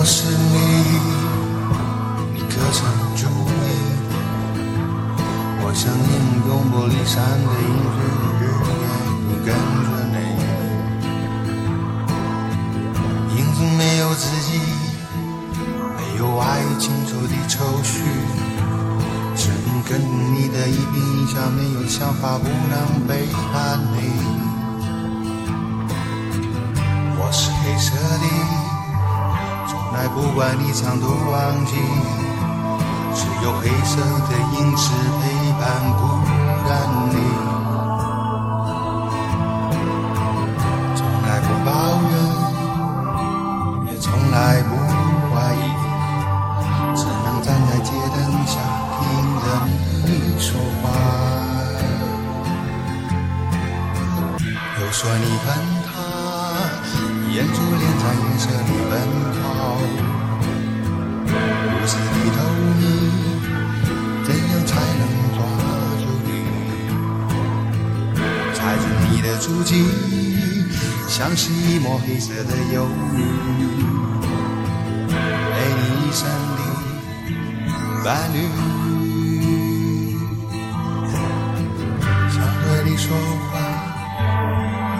我是你，你可曾注意？我像英勇玻璃山的映日夜跟着你，影子没有自己，没有爱情愁的愁绪，只能跟你的一颦一笑，没有想法，不能背叛你。我是黑色的。来，不管你长途忘记，只有黑色的影子陪伴孤单你。从来不抱怨，也从来不怀疑，只能站在街灯下听着你说话。又说你恨他。眼珠连在夜色里奔跑踩着你的足迹，像是一抹黑色的忧郁，陪你一生的伴侣。想和你说话，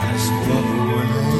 但是我不能。